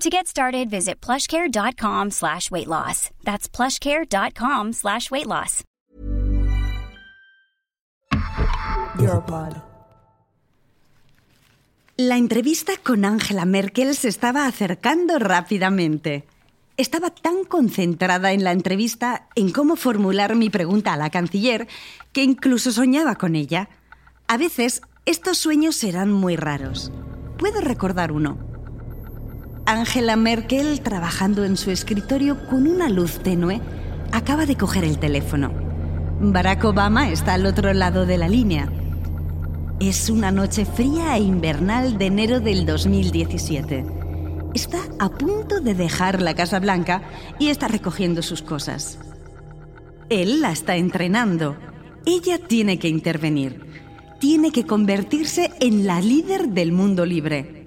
To get started, visit plushcare.com slash weight loss. That's plushcare.com slash weight loss. La entrevista con Angela Merkel se estaba acercando rápidamente. Estaba tan concentrada en la entrevista, en cómo formular mi pregunta a la canciller, que incluso soñaba con ella. A veces, estos sueños serán muy raros. Puedo recordar uno. Angela Merkel, trabajando en su escritorio con una luz tenue, acaba de coger el teléfono. Barack Obama está al otro lado de la línea. Es una noche fría e invernal de enero del 2017. Está a punto de dejar la Casa Blanca y está recogiendo sus cosas. Él la está entrenando. Ella tiene que intervenir. Tiene que convertirse en la líder del mundo libre.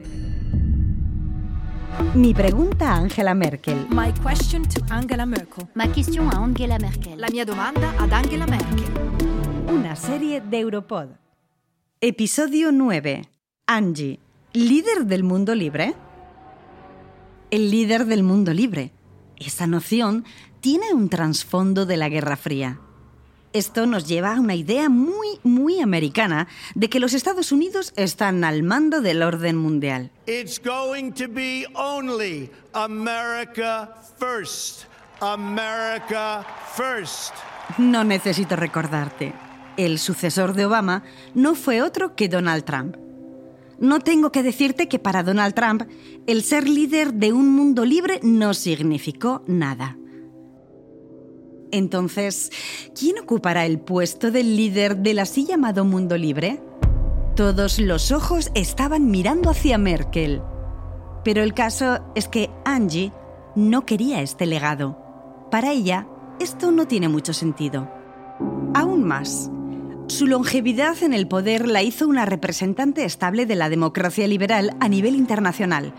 Mi pregunta a Angela Merkel. My question to Angela Merkel. Ma question a Angela Merkel. La mia domanda ad Angela Merkel. Una serie de Europod. Episodio 9. Angie, ¿líder del mundo libre? El líder del mundo libre. Esa noción tiene un trasfondo de la Guerra Fría. Esto nos lleva a una idea muy, muy americana de que los Estados Unidos están al mando del orden mundial. It's going to be only America first. America first. No necesito recordarte. El sucesor de Obama no fue otro que Donald Trump. No tengo que decirte que para Donald Trump el ser líder de un mundo libre no significó nada. Entonces, ¿quién ocupará el puesto del líder del así llamado mundo libre? Todos los ojos estaban mirando hacia Merkel. Pero el caso es que Angie no quería este legado. Para ella, esto no tiene mucho sentido. Aún más, su longevidad en el poder la hizo una representante estable de la democracia liberal a nivel internacional,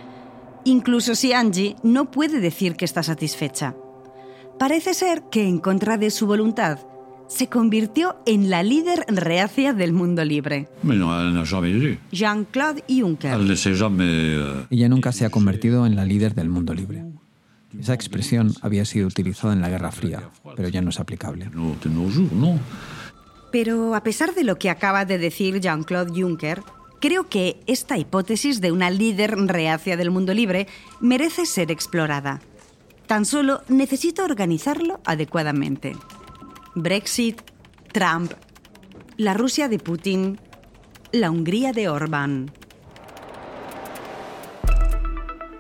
incluso si Angie no puede decir que está satisfecha. Parece ser que, en contra de su voluntad, se convirtió en la líder reacia del mundo libre. Jean-Claude Juncker. Euh, Ella nunca se ha convertido en la líder del mundo libre. Esa expresión había sido utilizada en la Guerra Fría, pero ya no es aplicable. Pero a pesar de lo que acaba de decir Jean-Claude Juncker, creo que esta hipótesis de una líder reacia del mundo libre merece ser explorada. Tan solo necesito organizarlo adecuadamente. Brexit, Trump, la Rusia de Putin, la Hungría de Orbán.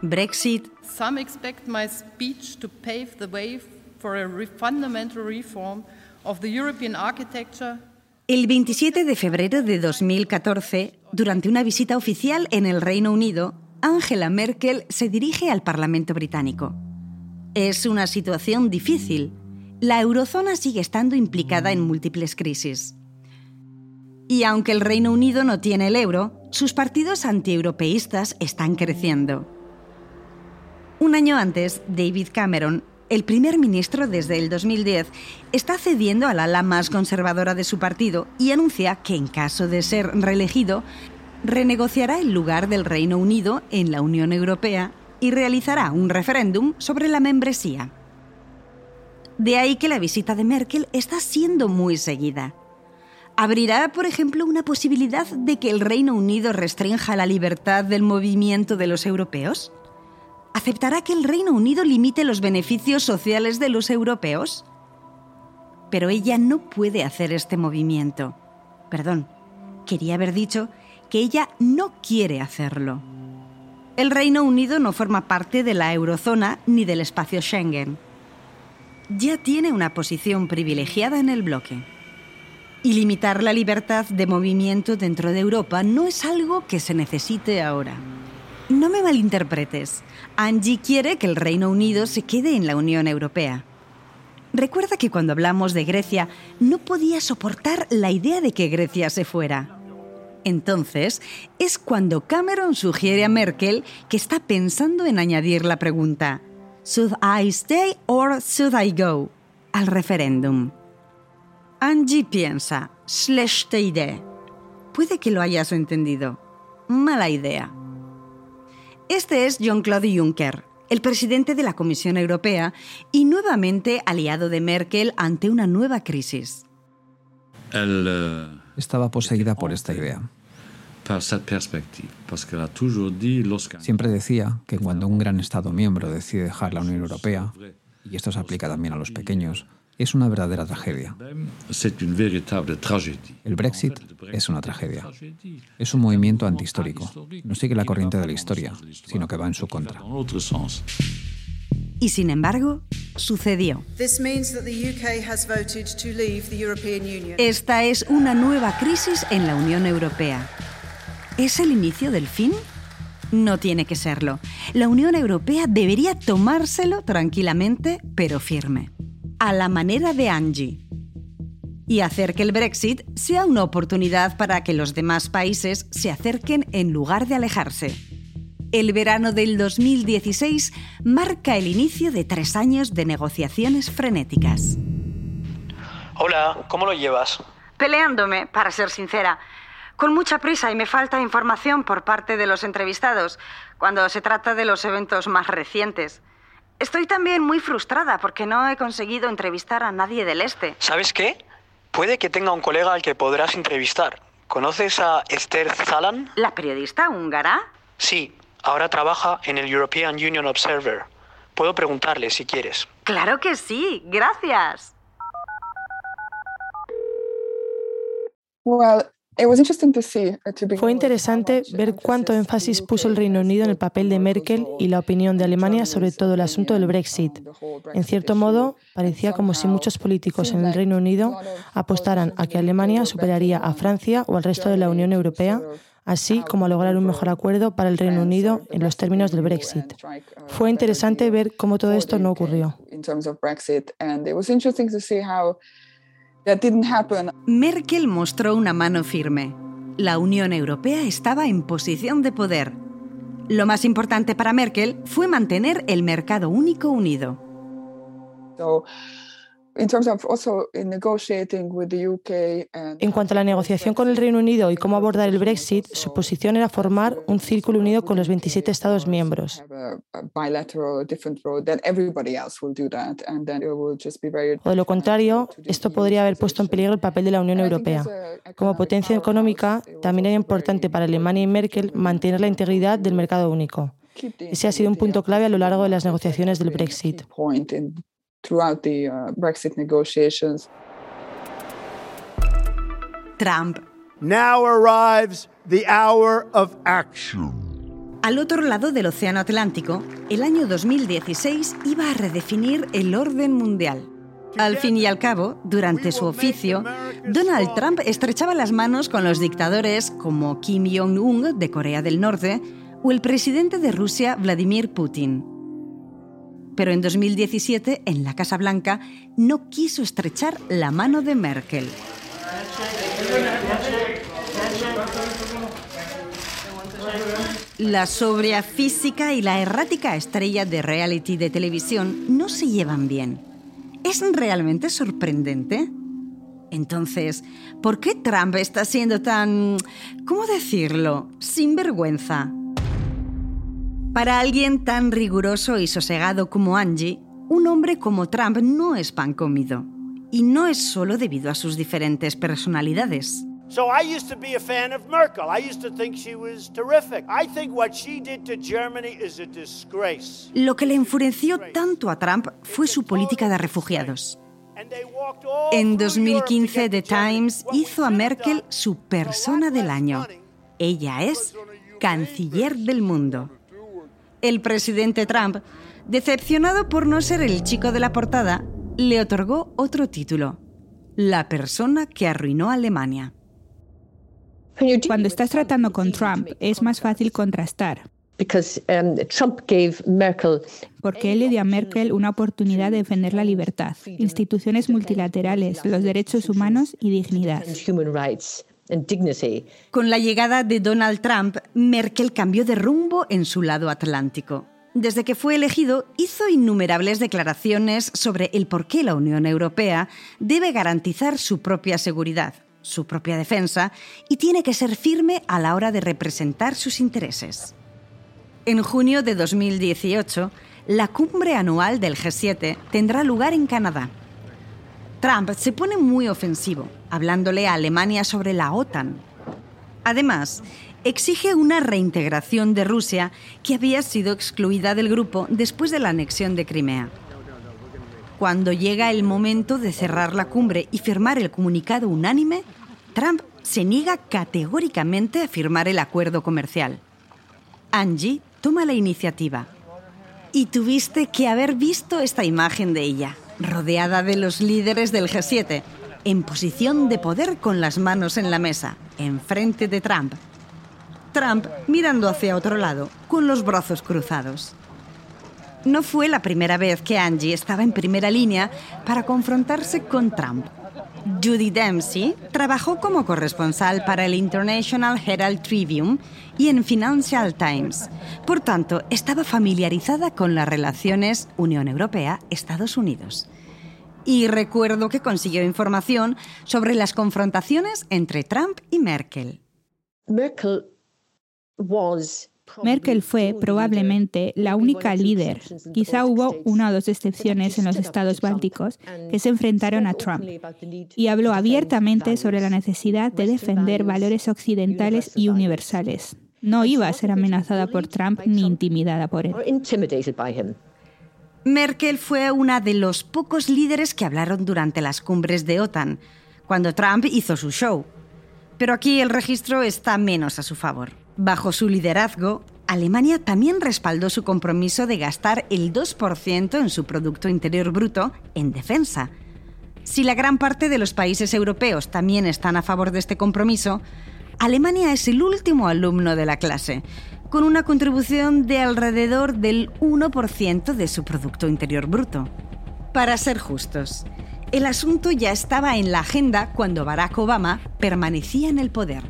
Brexit, Some expect my speech to pave the way for a fundamental reform of the European architecture El 27 de febrero de 2014, durante una visita oficial en el Reino Unido, Angela Merkel se dirige al Parlamento británico. Es una situación difícil. La eurozona sigue estando implicada en múltiples crisis. Y aunque el Reino Unido no tiene el euro, sus partidos antieuropeístas están creciendo. Un año antes, David Cameron, el primer ministro desde el 2010, está cediendo al ala más conservadora de su partido y anuncia que en caso de ser reelegido, renegociará el lugar del Reino Unido en la Unión Europea y realizará un referéndum sobre la membresía. De ahí que la visita de Merkel está siendo muy seguida. ¿Abrirá, por ejemplo, una posibilidad de que el Reino Unido restrinja la libertad del movimiento de los europeos? ¿Aceptará que el Reino Unido limite los beneficios sociales de los europeos? Pero ella no puede hacer este movimiento. Perdón, quería haber dicho que ella no quiere hacerlo. El Reino Unido no forma parte de la eurozona ni del espacio Schengen. Ya tiene una posición privilegiada en el bloque. Y limitar la libertad de movimiento dentro de Europa no es algo que se necesite ahora. No me malinterpretes. Angie quiere que el Reino Unido se quede en la Unión Europea. Recuerda que cuando hablamos de Grecia no podía soportar la idea de que Grecia se fuera. Entonces es cuando Cameron sugiere a Merkel que está pensando en añadir la pregunta ¿Should I stay or should I go? al referéndum. Angie piensa, schlechte Idee. Puede que lo hayas entendido. Mala idea. Este es Jean-Claude Juncker, el presidente de la Comisión Europea y nuevamente aliado de Merkel ante una nueva crisis. Elle, Estaba poseída por esta idea. Siempre decía que cuando un gran Estado miembro decide dejar la Unión Europea, y esto se aplica también a los pequeños, es una verdadera tragedia. El Brexit es una tragedia. Es un movimiento antihistórico. No sigue la corriente de la historia, sino que va en su contra. Y sin embargo, sucedió. Esta es una nueva crisis en la Unión Europea. ¿Es el inicio del fin? No tiene que serlo. La Unión Europea debería tomárselo tranquilamente, pero firme. A la manera de Angie. Y hacer que el Brexit sea una oportunidad para que los demás países se acerquen en lugar de alejarse. El verano del 2016 marca el inicio de tres años de negociaciones frenéticas. Hola, ¿cómo lo llevas? Peleándome, para ser sincera. Con mucha prisa y me falta información por parte de los entrevistados cuando se trata de los eventos más recientes. Estoy también muy frustrada porque no he conseguido entrevistar a nadie del Este. ¿Sabes qué? Puede que tenga un colega al que podrás entrevistar. ¿Conoces a Esther Zalan? ¿La periodista húngara? Sí, ahora trabaja en el European Union Observer. Puedo preguntarle si quieres. Claro que sí, gracias. Fue interesante ver cuánto énfasis puso el Reino Unido en el papel de Merkel y la opinión de Alemania sobre todo el asunto del Brexit. En cierto modo, parecía como si muchos políticos en el Reino Unido apostaran a que Alemania superaría a Francia o al resto de la Unión Europea, así como lograr un mejor acuerdo para el Reino Unido en los términos del Brexit. Fue interesante ver cómo todo esto no ocurrió. Merkel mostró una mano firme. La Unión Europea estaba en posición de poder. Lo más importante para Merkel fue mantener el mercado único unido. En cuanto a la negociación con el Reino Unido y cómo abordar el Brexit, su posición era formar un círculo unido con los 27 Estados miembros. O de lo contrario, esto podría haber puesto en peligro el papel de la Unión Europea. Como potencia económica, también era importante para Alemania y Merkel mantener la integridad del mercado único. Ese ha sido un punto clave a lo largo de las negociaciones del Brexit. Throughout the uh, Brexit negotiations. Trump. Now arrives the hour of action. Al otro lado del Océano Atlántico, el año 2016 iba a redefinir el orden mundial. Al fin y al cabo, durante su oficio, Donald Trump estrechaba las manos con los dictadores como Kim Jong-un de Corea del Norte o el presidente de Rusia, Vladimir Putin. Pero en 2017, en la Casa Blanca, no quiso estrechar la mano de Merkel. La sobria física y la errática estrella de reality de televisión no se llevan bien. ¿Es realmente sorprendente? Entonces, ¿por qué Trump está siendo tan... ¿cómo decirlo? sinvergüenza? Para alguien tan riguroso y sosegado como Angie, un hombre como Trump no es pan comido. Y no es solo debido a sus diferentes personalidades. So I used to be a fan of Merkel. I used to think she was terrific. I think what she did to Germany is a disgrace. Lo que le enfureció tanto a Trump fue su política de refugiados. En 2015 The Times hizo a Merkel su persona del año. Ella es canciller del mundo. El presidente Trump, decepcionado por no ser el chico de la portada, le otorgó otro título, la persona que arruinó a Alemania. Cuando estás tratando con Trump, es más fácil contrastar. Porque él le dio a Merkel una oportunidad de defender la libertad, instituciones multilaterales, los derechos humanos y dignidad. Con la llegada de Donald Trump, Merkel cambió de rumbo en su lado atlántico. Desde que fue elegido, hizo innumerables declaraciones sobre el por qué la Unión Europea debe garantizar su propia seguridad, su propia defensa y tiene que ser firme a la hora de representar sus intereses. En junio de 2018, la cumbre anual del G7 tendrá lugar en Canadá. Trump se pone muy ofensivo, hablándole a Alemania sobre la OTAN. Además, exige una reintegración de Rusia que había sido excluida del grupo después de la anexión de Crimea. Cuando llega el momento de cerrar la cumbre y firmar el comunicado unánime, Trump se niega categóricamente a firmar el acuerdo comercial. Angie toma la iniciativa. Y tuviste que haber visto esta imagen de ella, rodeada de los líderes del G7, en posición de poder con las manos en la mesa, enfrente de Trump. Trump mirando hacia otro lado, con los brazos cruzados. No fue la primera vez que Angie estaba en primera línea para confrontarse con Trump. Judy Dempsey trabajó como corresponsal para el International Herald Tribune y en Financial Times. Por tanto, estaba familiarizada con las relaciones Unión Europea-Estados Unidos. Y recuerdo que consiguió información sobre las confrontaciones entre Trump y Merkel. Merkel Merkel fue probablemente la única líder, quizá hubo una o dos excepciones en los estados bálticos, que se enfrentaron a Trump y habló abiertamente sobre la necesidad de defender valores occidentales y universales. No iba a ser amenazada por Trump ni intimidada por él. Merkel fue una de los pocos líderes que hablaron durante las cumbres de OTAN, cuando Trump hizo su show. Pero aquí el registro está menos a su favor. Bajo su liderazgo, Alemania también respaldó su compromiso de gastar el 2% en su Producto Interior Bruto en defensa. Si la gran parte de los países europeos también están a favor de este compromiso, Alemania es el último alumno de la clase, con una contribución de alrededor del 1% de su Producto Interior Bruto. Para ser justos, el asunto ya estaba en la agenda cuando Barack Obama permanecía en el poder.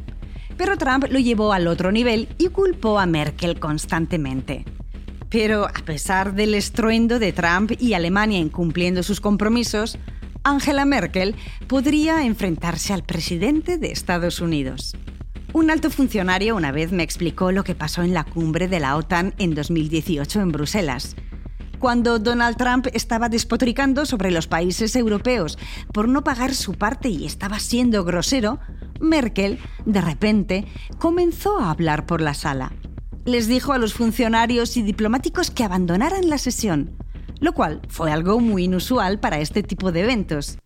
Pero Trump lo llevó al otro nivel y culpó a Merkel constantemente. Pero a pesar del estruendo de Trump y Alemania incumpliendo sus compromisos, Angela Merkel podría enfrentarse al presidente de Estados Unidos. Un alto funcionario una vez me explicó lo que pasó en la cumbre de la OTAN en 2018 en Bruselas cuando Donald Trump estaba despotricando sobre los países europeos por no pagar su parte y estaba siendo grosero, Merkel, de repente, comenzó a hablar por la sala. Les dijo a los funcionarios y diplomáticos que abandonaran la sesión, lo cual fue algo muy inusual para este tipo de eventos.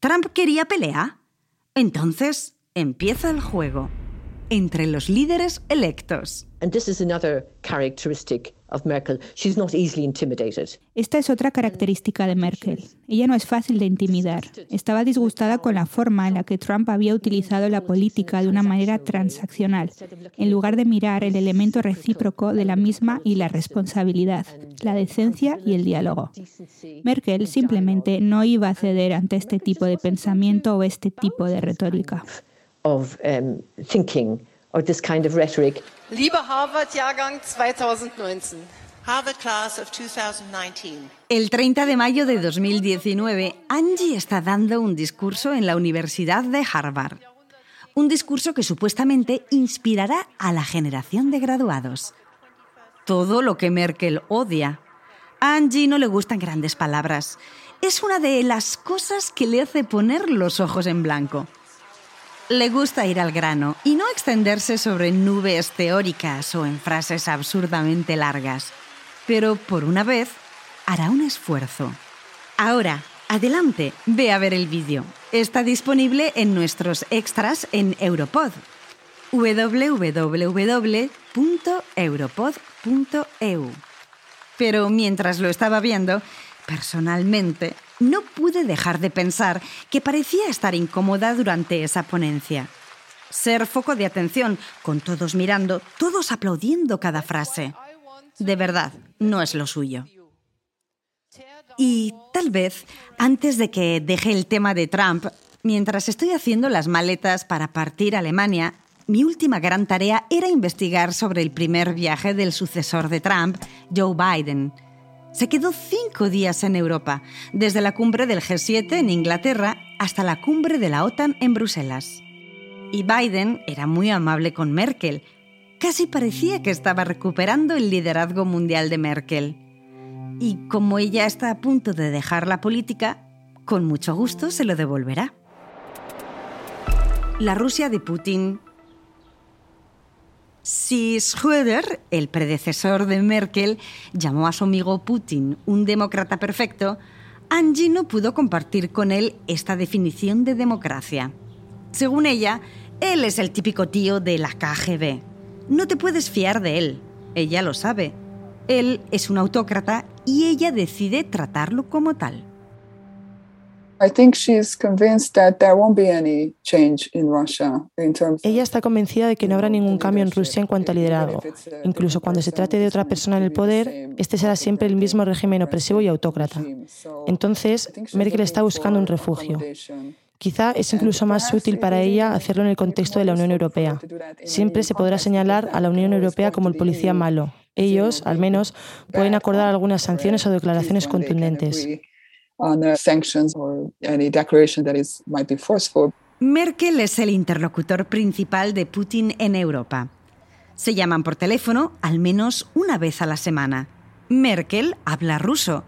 ¿Trump quería pelea? Entonces empieza el juego entre los líderes electos. Esta es otra característica de Merkel. Ella no es fácil de intimidar. Estaba disgustada con la forma en la que Trump había utilizado la política de una manera transaccional, en lugar de mirar el elemento recíproco de la misma y la responsabilidad, la decencia y el diálogo. Merkel simplemente no iba a ceder ante este tipo de pensamiento o este tipo de retórica. Um, Lieber Harvard-Jahrgang 2019. Harvard Class of 2019. El 30 de mayo de 2019, Angie está dando un discurso en la Universidad de Harvard. Un discurso que supuestamente inspirará a la generación de graduados. todo lo que Merkel odia. A Angie no le gustan grandes palabras. Es una de las cosas que le hace poner los ojos en blanco. Le gusta ir al grano y no extenderse sobre nubes teóricas o en frases absurdamente largas. Pero por una vez hará un esfuerzo. Ahora, adelante, ve a ver el vídeo. Está disponible en nuestros extras en Europod. www.europod.eu. Pero mientras lo estaba viendo, personalmente no pude dejar de pensar que parecía estar incómoda durante esa ponencia. Ser foco de atención, con todos mirando, todos aplaudiendo cada frase. De verdad, no es lo suyo. Y tal vez, antes de que deje el tema de Trump, mientras estoy haciendo las maletas para partir a Alemania, mi última gran tarea era investigar sobre el primer viaje del sucesor de Trump, Joe Biden. Se quedó cinco días en Europa, desde la cumbre del G7 en Inglaterra hasta la cumbre de la OTAN en Bruselas. Y Biden era muy amable con Merkel. Casi parecía que estaba recuperando el liderazgo mundial de Merkel. Y como ella está a punto de dejar la política, con mucho gusto se lo devolverá. La Rusia de Putin si Schröder, el predecesor de Merkel, llamó a su amigo Putin un demócrata perfecto, Angie no pudo compartir con él esta definición de democracia. Según ella, él es el típico tío de la KGB. No te puedes fiar de él, ella lo sabe. Él es un autócrata y ella decide tratarlo como tal. Ella está convencida de que no habrá ningún cambio en Rusia en cuanto a liderazgo. Incluso cuando se trate de otra persona en el poder, este será siempre el mismo régimen opresivo y autócrata. Entonces, Merkel está buscando un refugio. Quizá es incluso más útil para ella hacerlo en el contexto de la Unión Europea. Siempre se podrá señalar a la Unión Europea como el policía malo. Ellos, al menos, pueden acordar algunas sanciones o declaraciones contundentes. Merkel es el interlocutor principal de Putin en Europa. Se llaman por teléfono al menos una vez a la semana. Merkel habla ruso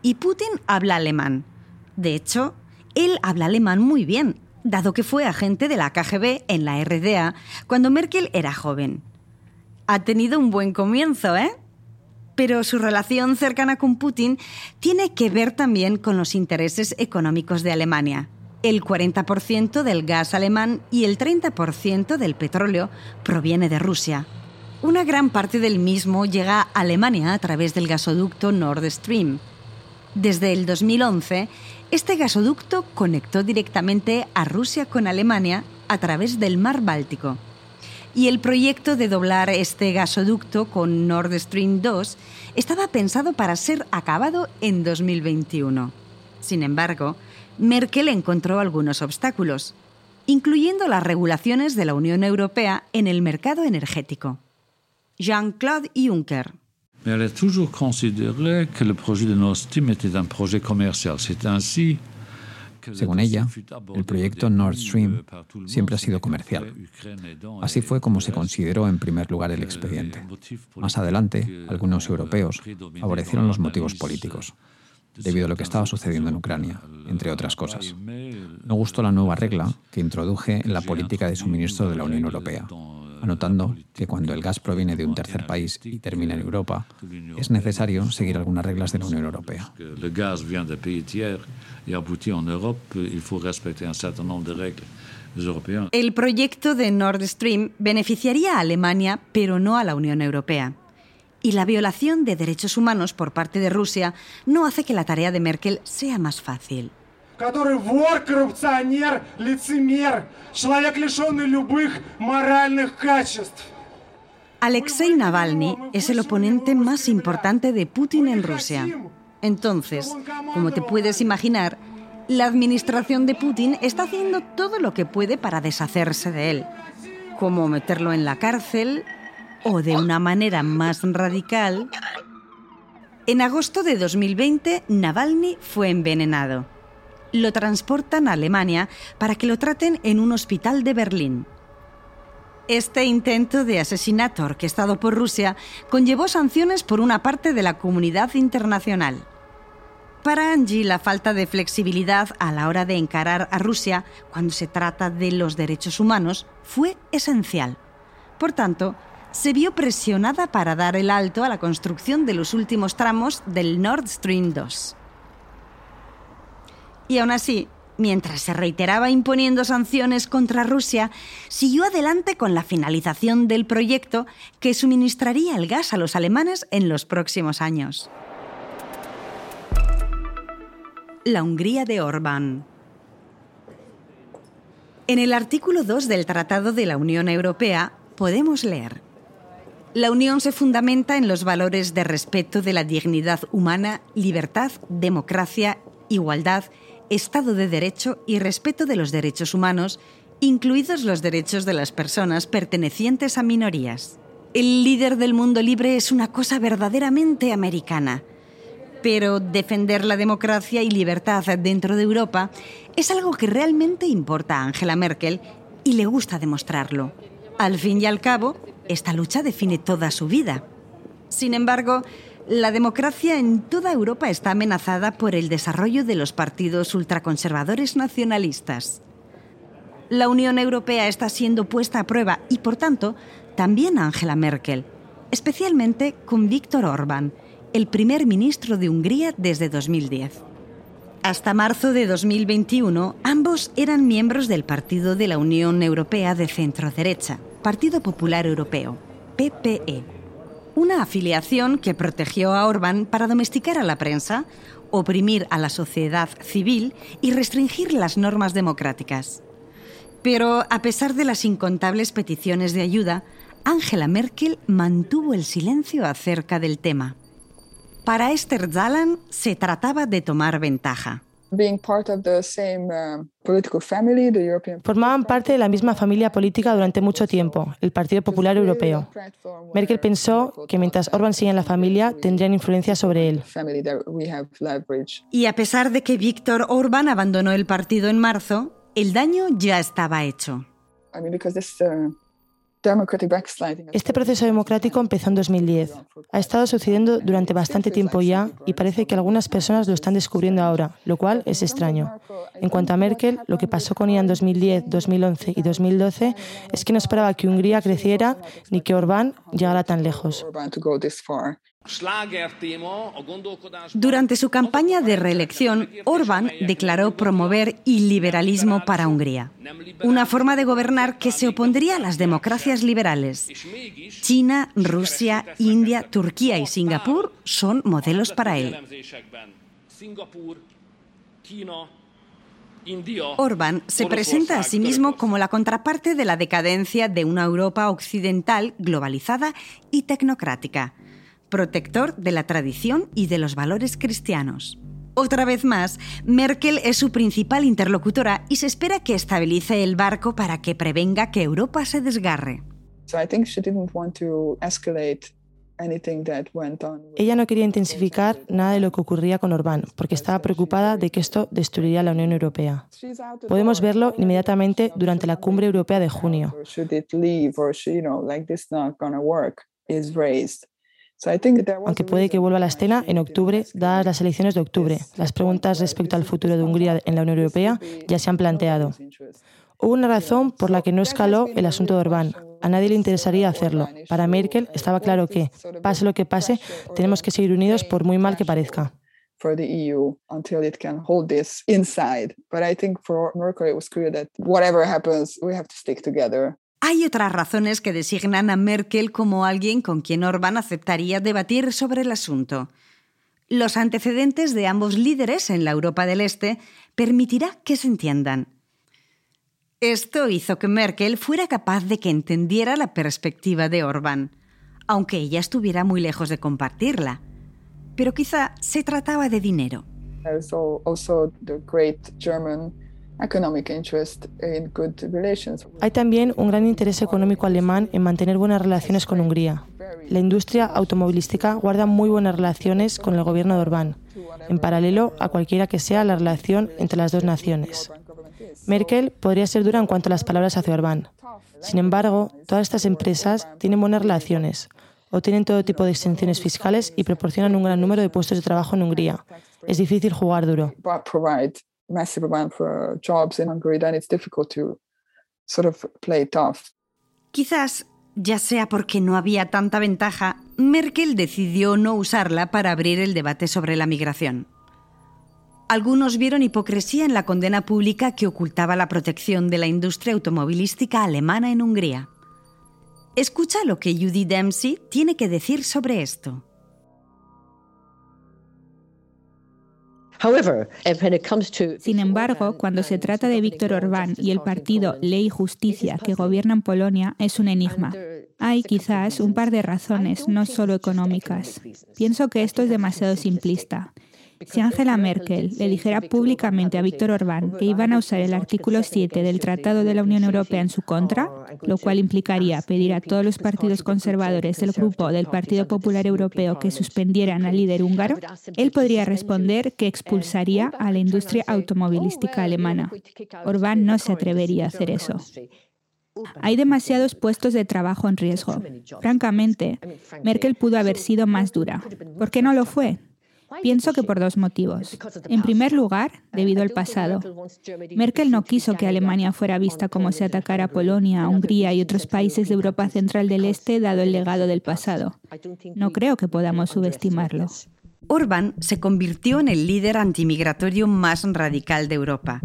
y Putin habla alemán. De hecho, él habla alemán muy bien, dado que fue agente de la KGB en la RDA cuando Merkel era joven. Ha tenido un buen comienzo, ¿eh? Pero su relación cercana con Putin tiene que ver también con los intereses económicos de Alemania. El 40% del gas alemán y el 30% del petróleo proviene de Rusia. Una gran parte del mismo llega a Alemania a través del gasoducto Nord Stream. Desde el 2011, este gasoducto conectó directamente a Rusia con Alemania a través del mar Báltico y el proyecto de doblar este gasoducto con Nord Stream 2 estaba pensado para ser acabado en 2021. Sin embargo, Merkel encontró algunos obstáculos, incluyendo las regulaciones de la Unión Europea en el mercado energético. Jean-Claude Juncker. Mais elle a toujours que le projet de Nord Stream était un projet commercial. C'est ainsi según ella, el proyecto Nord Stream siempre ha sido comercial. Así fue como se consideró en primer lugar el expediente. Más adelante, algunos europeos favorecieron los motivos políticos, debido a lo que estaba sucediendo en Ucrania, entre otras cosas. No gustó la nueva regla que introduje en la política de suministro de la Unión Europea, anotando que cuando el gas proviene de un tercer país y termina en Europa, es necesario seguir algunas reglas de la Unión Europea. El proyecto de Nord Stream beneficiaría a Alemania, pero no a la Unión Europea. Y la violación de derechos humanos por parte de Rusia no hace que la tarea de Merkel sea más fácil который вор, коррупционер, лицемер, человек, лишенный любых моральных качеств. Alexei Navalny es el oponente más importante de Putin en Rusia. Entonces, como te puedes imaginar, la administración de Putin está haciendo todo lo que puede para deshacerse de él, como meterlo en la cárcel o de una manera más radical. En agosto de 2020, Navalny fue envenenado lo transportan a Alemania para que lo traten en un hospital de Berlín. Este intento de asesinato orquestado por Rusia conllevó sanciones por una parte de la comunidad internacional. Para Angie, la falta de flexibilidad a la hora de encarar a Rusia cuando se trata de los derechos humanos fue esencial. Por tanto, se vio presionada para dar el alto a la construcción de los últimos tramos del Nord Stream 2. Y aún así, mientras se reiteraba imponiendo sanciones contra Rusia, siguió adelante con la finalización del proyecto que suministraría el gas a los alemanes en los próximos años. La Hungría de Orbán. En el artículo 2 del Tratado de la Unión Europea podemos leer la Unión se fundamenta en los valores de respeto de la dignidad humana, libertad, democracia, igualdad, Estado de Derecho y respeto de los derechos humanos, incluidos los derechos de las personas pertenecientes a minorías. El líder del mundo libre es una cosa verdaderamente americana. Pero defender la democracia y libertad dentro de Europa es algo que realmente importa a Angela Merkel y le gusta demostrarlo. Al fin y al cabo, esta lucha define toda su vida. Sin embargo, la democracia en toda Europa está amenazada por el desarrollo de los partidos ultraconservadores nacionalistas. La Unión Europea está siendo puesta a prueba y, por tanto, también Angela Merkel, especialmente con Víctor Orbán, el primer ministro de Hungría desde 2010. Hasta marzo de 2021, ambos eran miembros del Partido de la Unión Europea de Centro-Derecha, Partido Popular Europeo, PPE una afiliación que protegió a Orbán para domesticar a la prensa, oprimir a la sociedad civil y restringir las normas democráticas. Pero a pesar de las incontables peticiones de ayuda, Angela Merkel mantuvo el silencio acerca del tema. Para Esther Zallan se trataba de tomar ventaja. Formaban parte de la misma familia política durante mucho tiempo, el Partido Popular Europeo. Merkel pensó que mientras Orban siga en la familia, tendrían influencia sobre él. Y a pesar de que Víctor Orban abandonó el partido en marzo, el daño ya estaba hecho. Este proceso democrático empezó en 2010. Ha estado sucediendo durante bastante tiempo ya y parece que algunas personas lo están descubriendo ahora, lo cual es extraño. En cuanto a Merkel, lo que pasó con ella en 2010, 2011 y 2012 es que no esperaba que Hungría creciera ni que Orbán llegara tan lejos. Durante su campaña de reelección, Orbán declaró promover iliberalismo para Hungría, una forma de gobernar que se opondría a las democracias liberales. China, Rusia, India, Turquía y Singapur son modelos para él. Orbán se presenta a sí mismo como la contraparte de la decadencia de una Europa occidental globalizada y tecnocrática protector de la tradición y de los valores cristianos. Otra vez más, Merkel es su principal interlocutora y se espera que estabilice el barco para que prevenga que Europa se desgarre. Ella no quería intensificar nada de lo que ocurría con Orbán, porque estaba preocupada de que esto destruiría la Unión Europea. Podemos verlo inmediatamente durante la cumbre europea de junio. Aunque puede que vuelva a la escena en octubre, dadas las elecciones de octubre. Las preguntas respecto al futuro de Hungría en la Unión Europea ya se han planteado. Hubo una razón por la que no escaló el asunto de Orbán. A nadie le interesaría hacerlo. Para Merkel estaba claro que, pase lo que pase, tenemos que seguir unidos por muy mal que parezca. Hay otras razones que designan a Merkel como alguien con quien Orbán aceptaría debatir sobre el asunto. Los antecedentes de ambos líderes en la Europa del Este permitirá que se entiendan. Esto hizo que Merkel fuera capaz de que entendiera la perspectiva de Orbán, aunque ella estuviera muy lejos de compartirla. Pero quizá se trataba de dinero. Hay también un gran interés económico alemán en mantener buenas relaciones con Hungría. La industria automovilística guarda muy buenas relaciones con el gobierno de Orbán, en paralelo a cualquiera que sea la relación entre las dos naciones. Merkel podría ser dura en cuanto a las palabras hacia Orbán. Sin embargo, todas estas empresas tienen buenas relaciones, obtienen todo tipo de exenciones fiscales y proporcionan un gran número de puestos de trabajo en Hungría. Es difícil jugar duro. Quizás, ya sea porque no había tanta ventaja, Merkel decidió no usarla para abrir el debate sobre la migración. Algunos vieron hipocresía en la condena pública que ocultaba la protección de la industria automovilística alemana en Hungría. Escucha lo que Judy Dempsey tiene que decir sobre esto. Sin embargo, cuando se trata de Víctor Orbán y el partido Ley y Justicia que gobierna en Polonia, es un enigma. Hay quizás un par de razones, no solo económicas. Pienso que esto es demasiado simplista. Si Angela Merkel le dijera públicamente a Víctor Orbán que iban a usar el artículo 7 del Tratado de la Unión Europea en su contra, lo cual implicaría pedir a todos los partidos conservadores del grupo del Partido Popular Europeo que suspendieran al líder húngaro, él podría responder que expulsaría a la industria automovilística alemana. Orbán no se atrevería a hacer eso. Hay demasiados puestos de trabajo en riesgo. Francamente, Merkel pudo haber sido más dura. ¿Por qué no lo fue? Pienso que por dos motivos. En primer lugar, debido al pasado. Merkel no quiso que Alemania fuera vista como si atacara a Polonia, Hungría y otros países de Europa Central del Este dado el legado del pasado. No creo que podamos subestimarlo. Orbán se convirtió en el líder antimigratorio más radical de Europa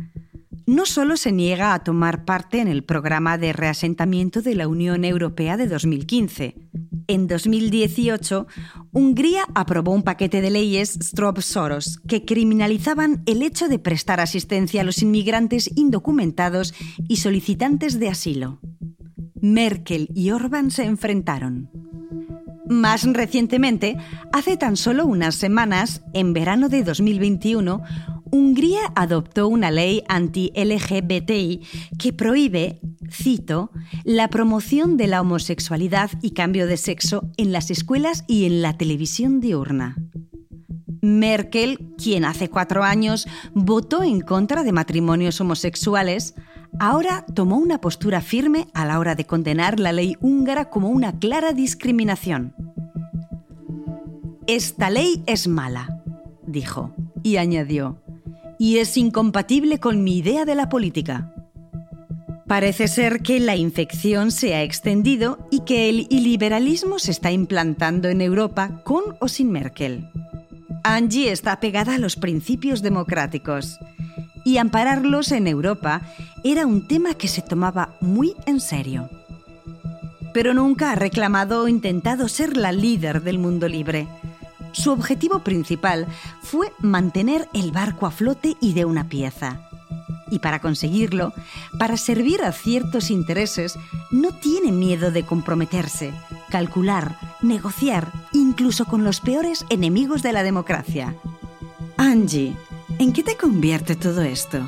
no solo se niega a tomar parte en el programa de reasentamiento de la Unión Europea de 2015. En 2018, Hungría aprobó un paquete de leyes Strop Soros que criminalizaban el hecho de prestar asistencia a los inmigrantes indocumentados y solicitantes de asilo. Merkel y Orbán se enfrentaron. Más recientemente, hace tan solo unas semanas, en verano de 2021, Hungría adoptó una ley anti-LGBTI que prohíbe, cito, la promoción de la homosexualidad y cambio de sexo en las escuelas y en la televisión diurna. Merkel, quien hace cuatro años votó en contra de matrimonios homosexuales, ahora tomó una postura firme a la hora de condenar la ley húngara como una clara discriminación. Esta ley es mala, dijo, y añadió, y es incompatible con mi idea de la política. Parece ser que la infección se ha extendido y que el iliberalismo se está implantando en Europa con o sin Merkel. Angie está pegada a los principios democráticos y ampararlos en Europa era un tema que se tomaba muy en serio. Pero nunca ha reclamado o intentado ser la líder del mundo libre. Su objetivo principal fue mantener el barco a flote y de una pieza. Y para conseguirlo, para servir a ciertos intereses, no tiene miedo de comprometerse, calcular, negociar, incluso con los peores enemigos de la democracia. Angie, ¿en qué te convierte todo esto?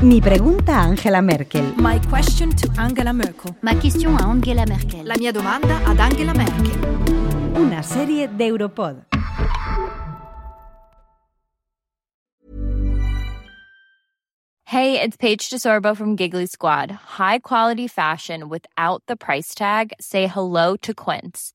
Mi pregunta a Angela Merkel. My question to Angela Merkel. Ma question a Angela Merkel. La mia domanda ad Angela Merkel. Una serie de Europod. Hey, it's Paige DeSorbo from Giggly Squad. High quality fashion without the price tag. Say hello to Quince.